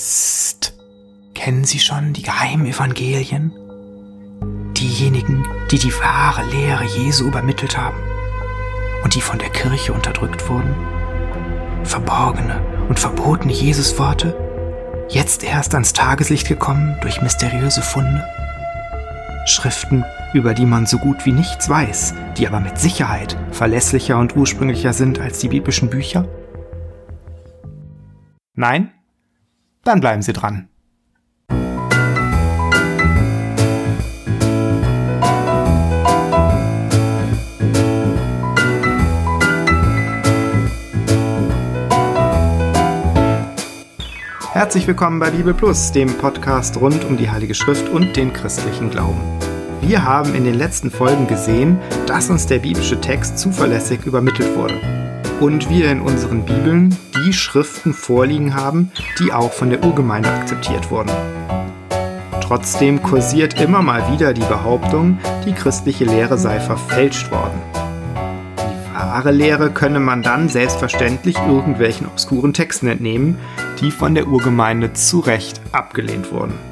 Psst. Kennen Sie schon die geheimen Evangelien? Diejenigen, die die wahre Lehre Jesu übermittelt haben und die von der Kirche unterdrückt wurden? Verborgene und verbotene Jesusworte, jetzt erst ans Tageslicht gekommen durch mysteriöse Funde? Schriften, über die man so gut wie nichts weiß, die aber mit Sicherheit verlässlicher und ursprünglicher sind als die biblischen Bücher? Nein? Dann bleiben Sie dran. Herzlich willkommen bei Bibel Plus, dem Podcast rund um die Heilige Schrift und den christlichen Glauben. Wir haben in den letzten Folgen gesehen, dass uns der biblische Text zuverlässig übermittelt wurde und wir in unseren Bibeln die Schriften vorliegen haben, die auch von der Urgemeinde akzeptiert wurden. Trotzdem kursiert immer mal wieder die Behauptung, die christliche Lehre sei verfälscht worden. Die wahre Lehre könne man dann selbstverständlich irgendwelchen obskuren Texten entnehmen, die von der Urgemeinde zu Recht abgelehnt wurden.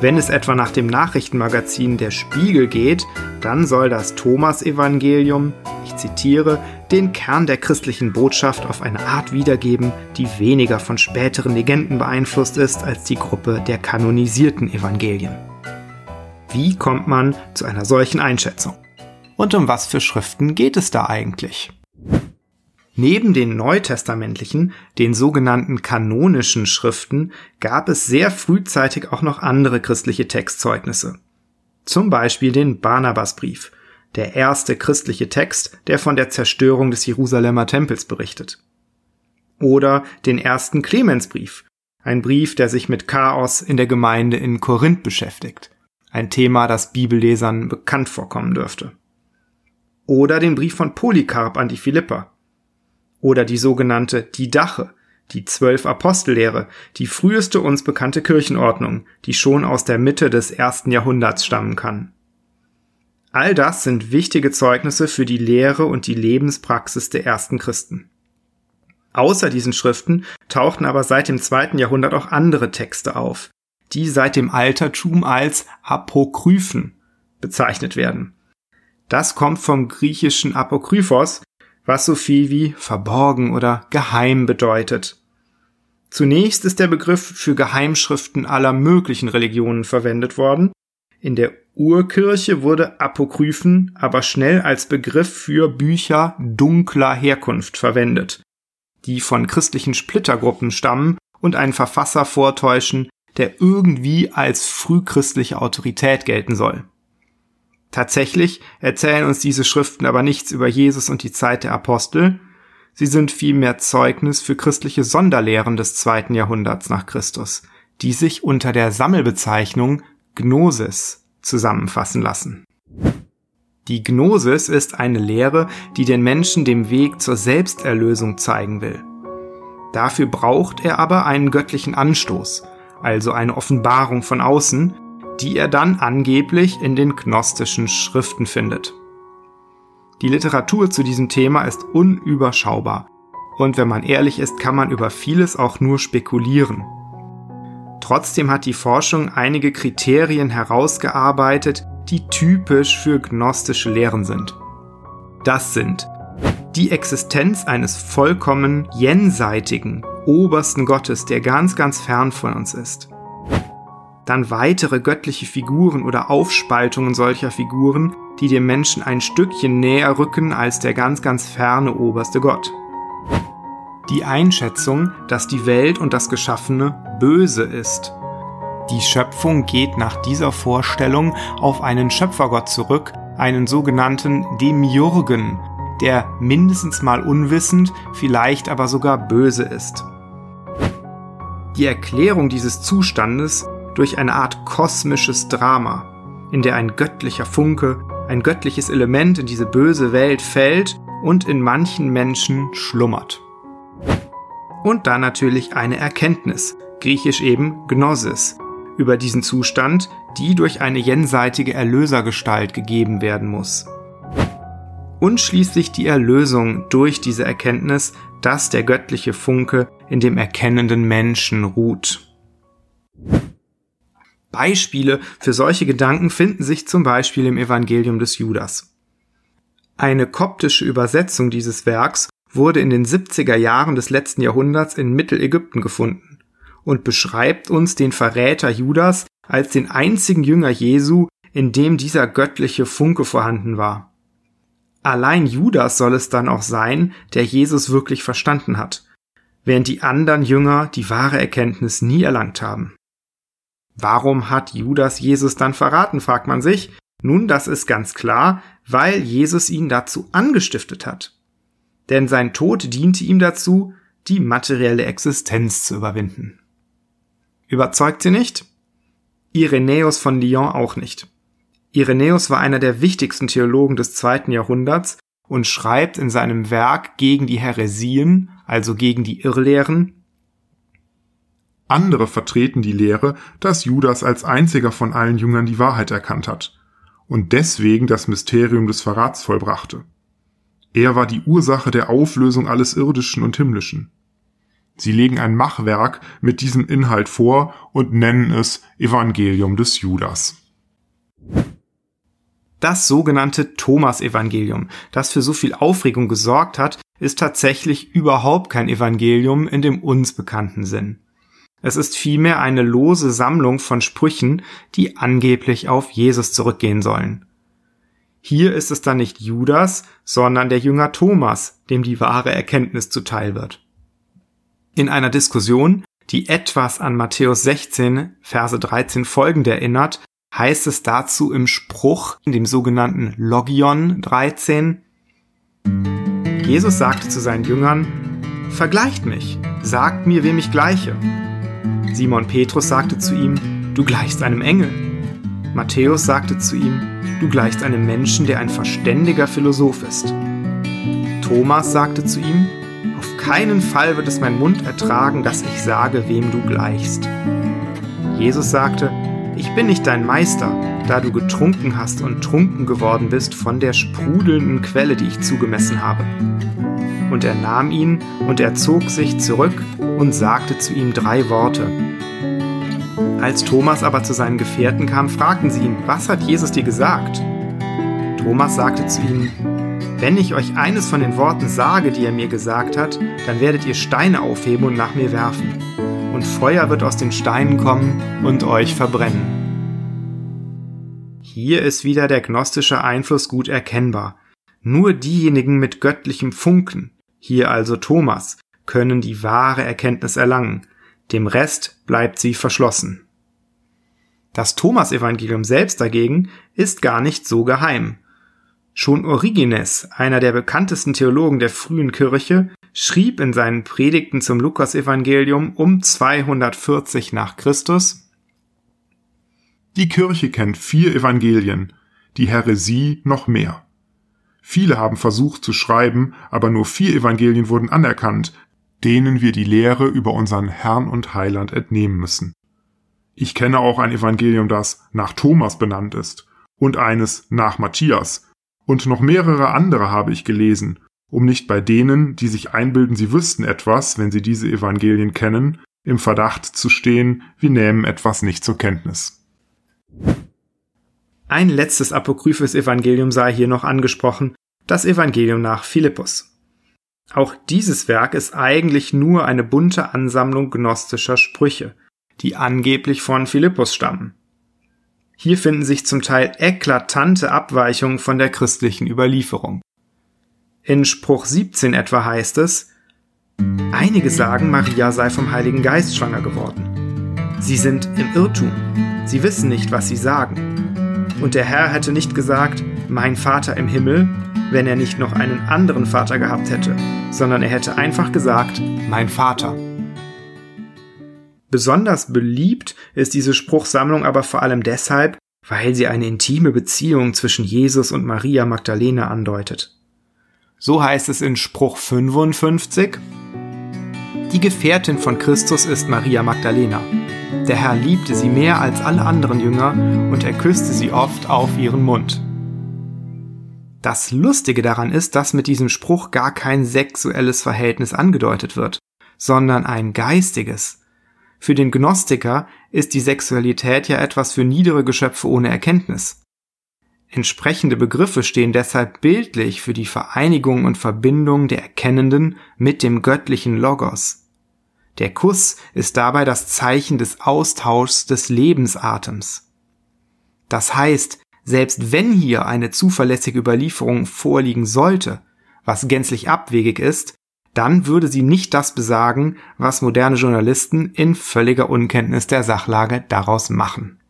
Wenn es etwa nach dem Nachrichtenmagazin Der Spiegel geht, dann soll das Thomas-Evangelium, ich zitiere, den Kern der christlichen Botschaft auf eine Art wiedergeben, die weniger von späteren Legenden beeinflusst ist als die Gruppe der kanonisierten Evangelien. Wie kommt man zu einer solchen Einschätzung? Und um was für Schriften geht es da eigentlich? Neben den neutestamentlichen, den sogenannten kanonischen Schriften, gab es sehr frühzeitig auch noch andere christliche Textzeugnisse. Zum Beispiel den Barnabasbrief, der erste christliche Text, der von der Zerstörung des Jerusalemer Tempels berichtet. Oder den ersten Clemensbrief, ein Brief, der sich mit Chaos in der Gemeinde in Korinth beschäftigt. Ein Thema, das Bibellesern bekannt vorkommen dürfte. Oder den Brief von Polycarp an die Philipper, oder die sogenannte Didache, die Zwölf Apostellehre, die früheste uns bekannte Kirchenordnung, die schon aus der Mitte des ersten Jahrhunderts stammen kann. All das sind wichtige Zeugnisse für die Lehre und die Lebenspraxis der ersten Christen. Außer diesen Schriften tauchten aber seit dem zweiten Jahrhundert auch andere Texte auf, die seit dem Altertum als Apokryphen bezeichnet werden. Das kommt vom griechischen Apokryphos, was so viel wie verborgen oder geheim bedeutet. Zunächst ist der Begriff für Geheimschriften aller möglichen Religionen verwendet worden. In der Urkirche wurde Apokryphen aber schnell als Begriff für Bücher dunkler Herkunft verwendet, die von christlichen Splittergruppen stammen und einen Verfasser vortäuschen, der irgendwie als frühchristliche Autorität gelten soll. Tatsächlich erzählen uns diese Schriften aber nichts über Jesus und die Zeit der Apostel, sie sind vielmehr Zeugnis für christliche Sonderlehren des zweiten Jahrhunderts nach Christus, die sich unter der Sammelbezeichnung Gnosis zusammenfassen lassen. Die Gnosis ist eine Lehre, die den Menschen den Weg zur Selbsterlösung zeigen will. Dafür braucht er aber einen göttlichen Anstoß, also eine Offenbarung von außen, die er dann angeblich in den gnostischen Schriften findet. Die Literatur zu diesem Thema ist unüberschaubar und wenn man ehrlich ist, kann man über vieles auch nur spekulieren. Trotzdem hat die Forschung einige Kriterien herausgearbeitet, die typisch für gnostische Lehren sind. Das sind die Existenz eines vollkommen jenseitigen, obersten Gottes, der ganz, ganz fern von uns ist dann weitere göttliche Figuren oder Aufspaltungen solcher Figuren, die dem Menschen ein Stückchen näher rücken als der ganz, ganz ferne oberste Gott. Die Einschätzung, dass die Welt und das Geschaffene böse ist. Die Schöpfung geht nach dieser Vorstellung auf einen Schöpfergott zurück, einen sogenannten Demiurgen, der mindestens mal unwissend, vielleicht aber sogar böse ist. Die Erklärung dieses Zustandes durch eine Art kosmisches Drama, in der ein göttlicher Funke, ein göttliches Element in diese böse Welt fällt und in manchen Menschen schlummert. Und dann natürlich eine Erkenntnis, griechisch eben Gnosis, über diesen Zustand, die durch eine jenseitige Erlösergestalt gegeben werden muss. und schließlich die Erlösung durch diese Erkenntnis, dass der göttliche Funke in dem erkennenden Menschen ruht. Beispiele für solche Gedanken finden sich zum Beispiel im Evangelium des Judas. Eine koptische Übersetzung dieses Werks wurde in den 70er Jahren des letzten Jahrhunderts in Mittelägypten gefunden und beschreibt uns den Verräter Judas als den einzigen Jünger Jesu, in dem dieser göttliche Funke vorhanden war. Allein Judas soll es dann auch sein, der Jesus wirklich verstanden hat, während die anderen Jünger die wahre Erkenntnis nie erlangt haben. Warum hat Judas Jesus dann verraten, fragt man sich. Nun, das ist ganz klar, weil Jesus ihn dazu angestiftet hat. Denn sein Tod diente ihm dazu, die materielle Existenz zu überwinden. Überzeugt sie nicht? Irenäus von Lyon auch nicht. Irenäus war einer der wichtigsten Theologen des zweiten Jahrhunderts und schreibt in seinem Werk gegen die Häresien, also gegen die Irrlehren, andere vertreten die Lehre, dass Judas als einziger von allen Jüngern die Wahrheit erkannt hat und deswegen das Mysterium des Verrats vollbrachte. Er war die Ursache der Auflösung alles Irdischen und Himmlischen. Sie legen ein Machwerk mit diesem Inhalt vor und nennen es Evangelium des Judas. Das sogenannte Thomas-Evangelium, das für so viel Aufregung gesorgt hat, ist tatsächlich überhaupt kein Evangelium in dem uns bekannten Sinn. Es ist vielmehr eine lose Sammlung von Sprüchen, die angeblich auf Jesus zurückgehen sollen. Hier ist es dann nicht Judas, sondern der Jünger Thomas, dem die wahre Erkenntnis zuteil wird. In einer Diskussion, die etwas an Matthäus 16, Verse 13 folgend erinnert, heißt es dazu im Spruch, in dem sogenannten Logion 13, Jesus sagte zu seinen Jüngern, Vergleicht mich, sagt mir, wem ich gleiche. Simon Petrus sagte zu ihm, Du gleichst einem Engel. Matthäus sagte zu ihm, Du gleichst einem Menschen, der ein verständiger Philosoph ist. Thomas sagte zu ihm, Auf keinen Fall wird es mein Mund ertragen, dass ich sage, wem du gleichst. Jesus sagte, Ich bin nicht dein Meister, da du getrunken hast und trunken geworden bist von der sprudelnden Quelle, die ich zugemessen habe. Und er nahm ihn und er zog sich zurück und sagte zu ihm drei Worte. Als Thomas aber zu seinen Gefährten kam, fragten sie ihn, was hat Jesus dir gesagt? Thomas sagte zu ihnen, wenn ich euch eines von den Worten sage, die er mir gesagt hat, dann werdet ihr Steine aufheben und nach mir werfen. Und Feuer wird aus den Steinen kommen und euch verbrennen. Hier ist wieder der gnostische Einfluss gut erkennbar. Nur diejenigen mit göttlichem Funken, hier also Thomas, können die wahre Erkenntnis erlangen, dem Rest bleibt sie verschlossen. Das Thomas-Evangelium selbst dagegen ist gar nicht so geheim. Schon Origenes, einer der bekanntesten Theologen der frühen Kirche, schrieb in seinen Predigten zum Lukas-Evangelium um 240 nach Christus Die Kirche kennt vier Evangelien, die Häresie noch mehr. Viele haben versucht zu schreiben, aber nur vier Evangelien wurden anerkannt, denen wir die Lehre über unseren Herrn und Heiland entnehmen müssen. Ich kenne auch ein Evangelium, das nach Thomas benannt ist und eines nach Matthias, und noch mehrere andere habe ich gelesen, um nicht bei denen, die sich einbilden, sie wüssten etwas, wenn sie diese Evangelien kennen, im Verdacht zu stehen, wir nehmen etwas nicht zur Kenntnis. Ein letztes apokryphes Evangelium sei hier noch angesprochen, das Evangelium nach Philippus. Auch dieses Werk ist eigentlich nur eine bunte Ansammlung gnostischer Sprüche, die angeblich von Philippus stammen. Hier finden sich zum Teil eklatante Abweichungen von der christlichen Überlieferung. In Spruch 17 etwa heißt es, Einige sagen, Maria sei vom Heiligen Geist schwanger geworden. Sie sind im Irrtum. Sie wissen nicht, was sie sagen. Und der Herr hätte nicht gesagt, mein Vater im Himmel, wenn er nicht noch einen anderen Vater gehabt hätte, sondern er hätte einfach gesagt, mein Vater. Besonders beliebt ist diese Spruchsammlung aber vor allem deshalb, weil sie eine intime Beziehung zwischen Jesus und Maria Magdalena andeutet. So heißt es in Spruch 55, Die Gefährtin von Christus ist Maria Magdalena. Der Herr liebte sie mehr als alle anderen Jünger und er küsste sie oft auf ihren Mund. Das Lustige daran ist, dass mit diesem Spruch gar kein sexuelles Verhältnis angedeutet wird, sondern ein geistiges. Für den Gnostiker ist die Sexualität ja etwas für niedere Geschöpfe ohne Erkenntnis. Entsprechende Begriffe stehen deshalb bildlich für die Vereinigung und Verbindung der Erkennenden mit dem göttlichen Logos. Der Kuss ist dabei das Zeichen des Austauschs des Lebensatems. Das heißt, selbst wenn hier eine zuverlässige Überlieferung vorliegen sollte, was gänzlich abwegig ist, dann würde sie nicht das besagen, was moderne Journalisten in völliger Unkenntnis der Sachlage daraus machen.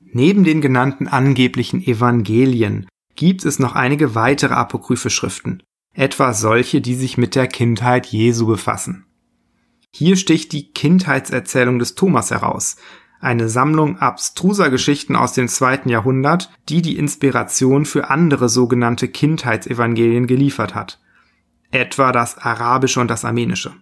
Neben den genannten angeblichen Evangelien gibt es noch einige weitere apokryphe Schriften, etwa solche, die sich mit der Kindheit Jesu befassen. Hier sticht die Kindheitserzählung des Thomas heraus, eine Sammlung abstruser Geschichten aus dem zweiten Jahrhundert, die die Inspiration für andere sogenannte Kindheitsevangelien geliefert hat, etwa das arabische und das armenische.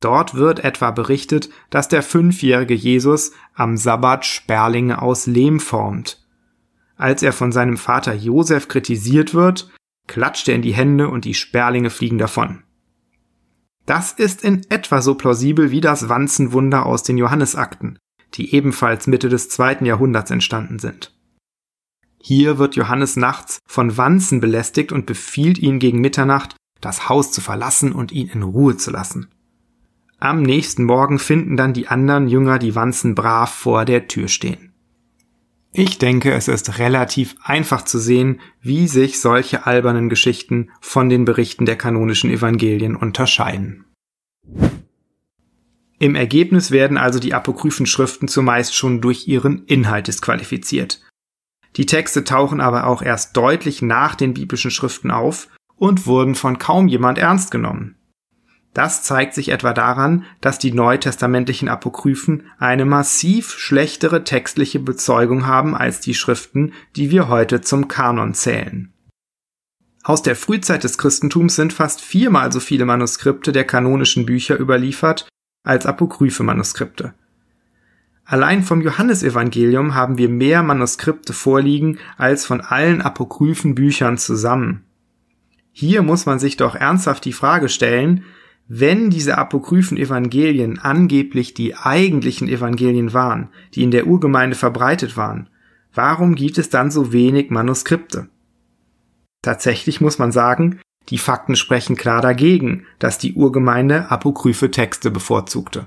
Dort wird etwa berichtet, dass der fünfjährige Jesus am Sabbat Sperlinge aus Lehm formt. Als er von seinem Vater Josef kritisiert wird, klatscht er in die Hände und die Sperlinge fliegen davon. Das ist in etwa so plausibel wie das Wanzenwunder aus den Johannesakten, die ebenfalls Mitte des zweiten Jahrhunderts entstanden sind. Hier wird Johannes nachts von Wanzen belästigt und befiehlt ihn gegen Mitternacht, das Haus zu verlassen und ihn in Ruhe zu lassen. Am nächsten Morgen finden dann die anderen Jünger die Wanzen brav vor der Tür stehen. Ich denke, es ist relativ einfach zu sehen, wie sich solche albernen Geschichten von den Berichten der kanonischen Evangelien unterscheiden. Im Ergebnis werden also die apokryphen Schriften zumeist schon durch ihren Inhalt disqualifiziert. Die Texte tauchen aber auch erst deutlich nach den biblischen Schriften auf und wurden von kaum jemand ernst genommen. Das zeigt sich etwa daran, dass die neutestamentlichen Apokryphen eine massiv schlechtere textliche Bezeugung haben als die Schriften, die wir heute zum Kanon zählen. Aus der Frühzeit des Christentums sind fast viermal so viele Manuskripte der kanonischen Bücher überliefert als apokryphe Manuskripte. Allein vom Johannesevangelium haben wir mehr Manuskripte vorliegen als von allen apokryphen Büchern zusammen. Hier muss man sich doch ernsthaft die Frage stellen, wenn diese apokryphen Evangelien angeblich die eigentlichen Evangelien waren, die in der Urgemeinde verbreitet waren, warum gibt es dann so wenig Manuskripte? Tatsächlich muss man sagen, die Fakten sprechen klar dagegen, dass die Urgemeinde apokryphe Texte bevorzugte.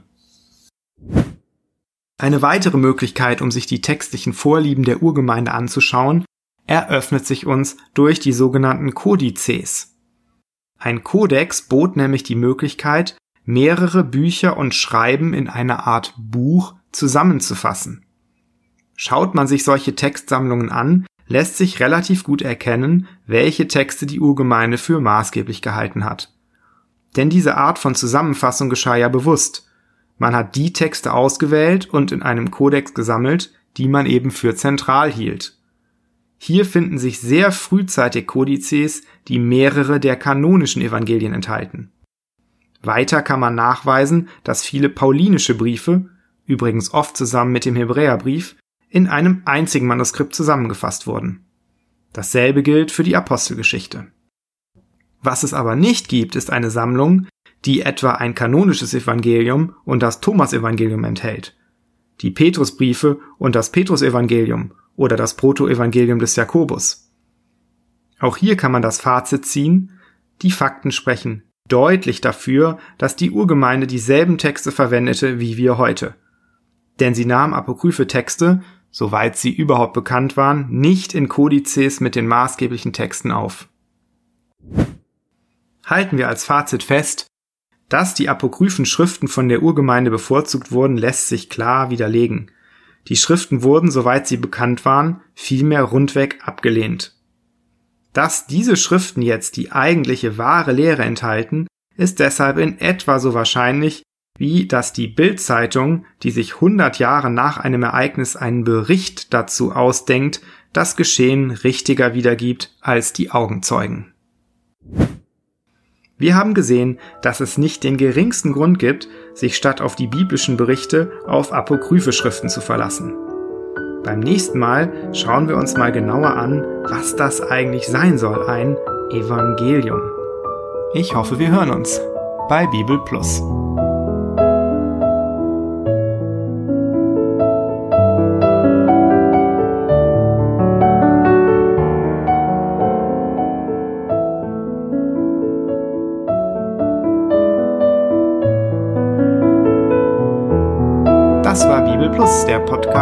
Eine weitere Möglichkeit, um sich die textlichen Vorlieben der Urgemeinde anzuschauen, eröffnet sich uns durch die sogenannten Kodizes. Ein Kodex bot nämlich die Möglichkeit, mehrere Bücher und Schreiben in einer Art Buch zusammenzufassen. Schaut man sich solche Textsammlungen an, lässt sich relativ gut erkennen, welche Texte die Urgemeinde für maßgeblich gehalten hat. Denn diese Art von Zusammenfassung geschah ja bewusst. Man hat die Texte ausgewählt und in einem Kodex gesammelt, die man eben für zentral hielt. Hier finden sich sehr frühzeitig Kodizes, die mehrere der kanonischen Evangelien enthalten. Weiter kann man nachweisen, dass viele paulinische Briefe, übrigens oft zusammen mit dem Hebräerbrief, in einem einzigen Manuskript zusammengefasst wurden. Dasselbe gilt für die Apostelgeschichte. Was es aber nicht gibt, ist eine Sammlung, die etwa ein kanonisches Evangelium und das Thomasevangelium enthält, die Petrusbriefe und das Petrusevangelium oder das Protoevangelium des Jakobus. Auch hier kann man das Fazit ziehen, die Fakten sprechen deutlich dafür, dass die Urgemeinde dieselben Texte verwendete wie wir heute. Denn sie nahm apokryphe Texte, soweit sie überhaupt bekannt waren, nicht in Kodizes mit den maßgeblichen Texten auf. Halten wir als Fazit fest, dass die apokryphen Schriften von der Urgemeinde bevorzugt wurden, lässt sich klar widerlegen. Die Schriften wurden, soweit sie bekannt waren, vielmehr rundweg abgelehnt. Dass diese Schriften jetzt die eigentliche wahre Lehre enthalten, ist deshalb in etwa so wahrscheinlich, wie dass die Bildzeitung, die sich 100 Jahre nach einem Ereignis einen Bericht dazu ausdenkt, das Geschehen richtiger wiedergibt als die Augenzeugen. Wir haben gesehen, dass es nicht den geringsten Grund gibt, sich statt auf die biblischen Berichte auf apokryphe Schriften zu verlassen. Beim nächsten Mal schauen wir uns mal genauer an, was das eigentlich sein soll, ein Evangelium. Ich hoffe, wir hören uns bei Bibel Plus.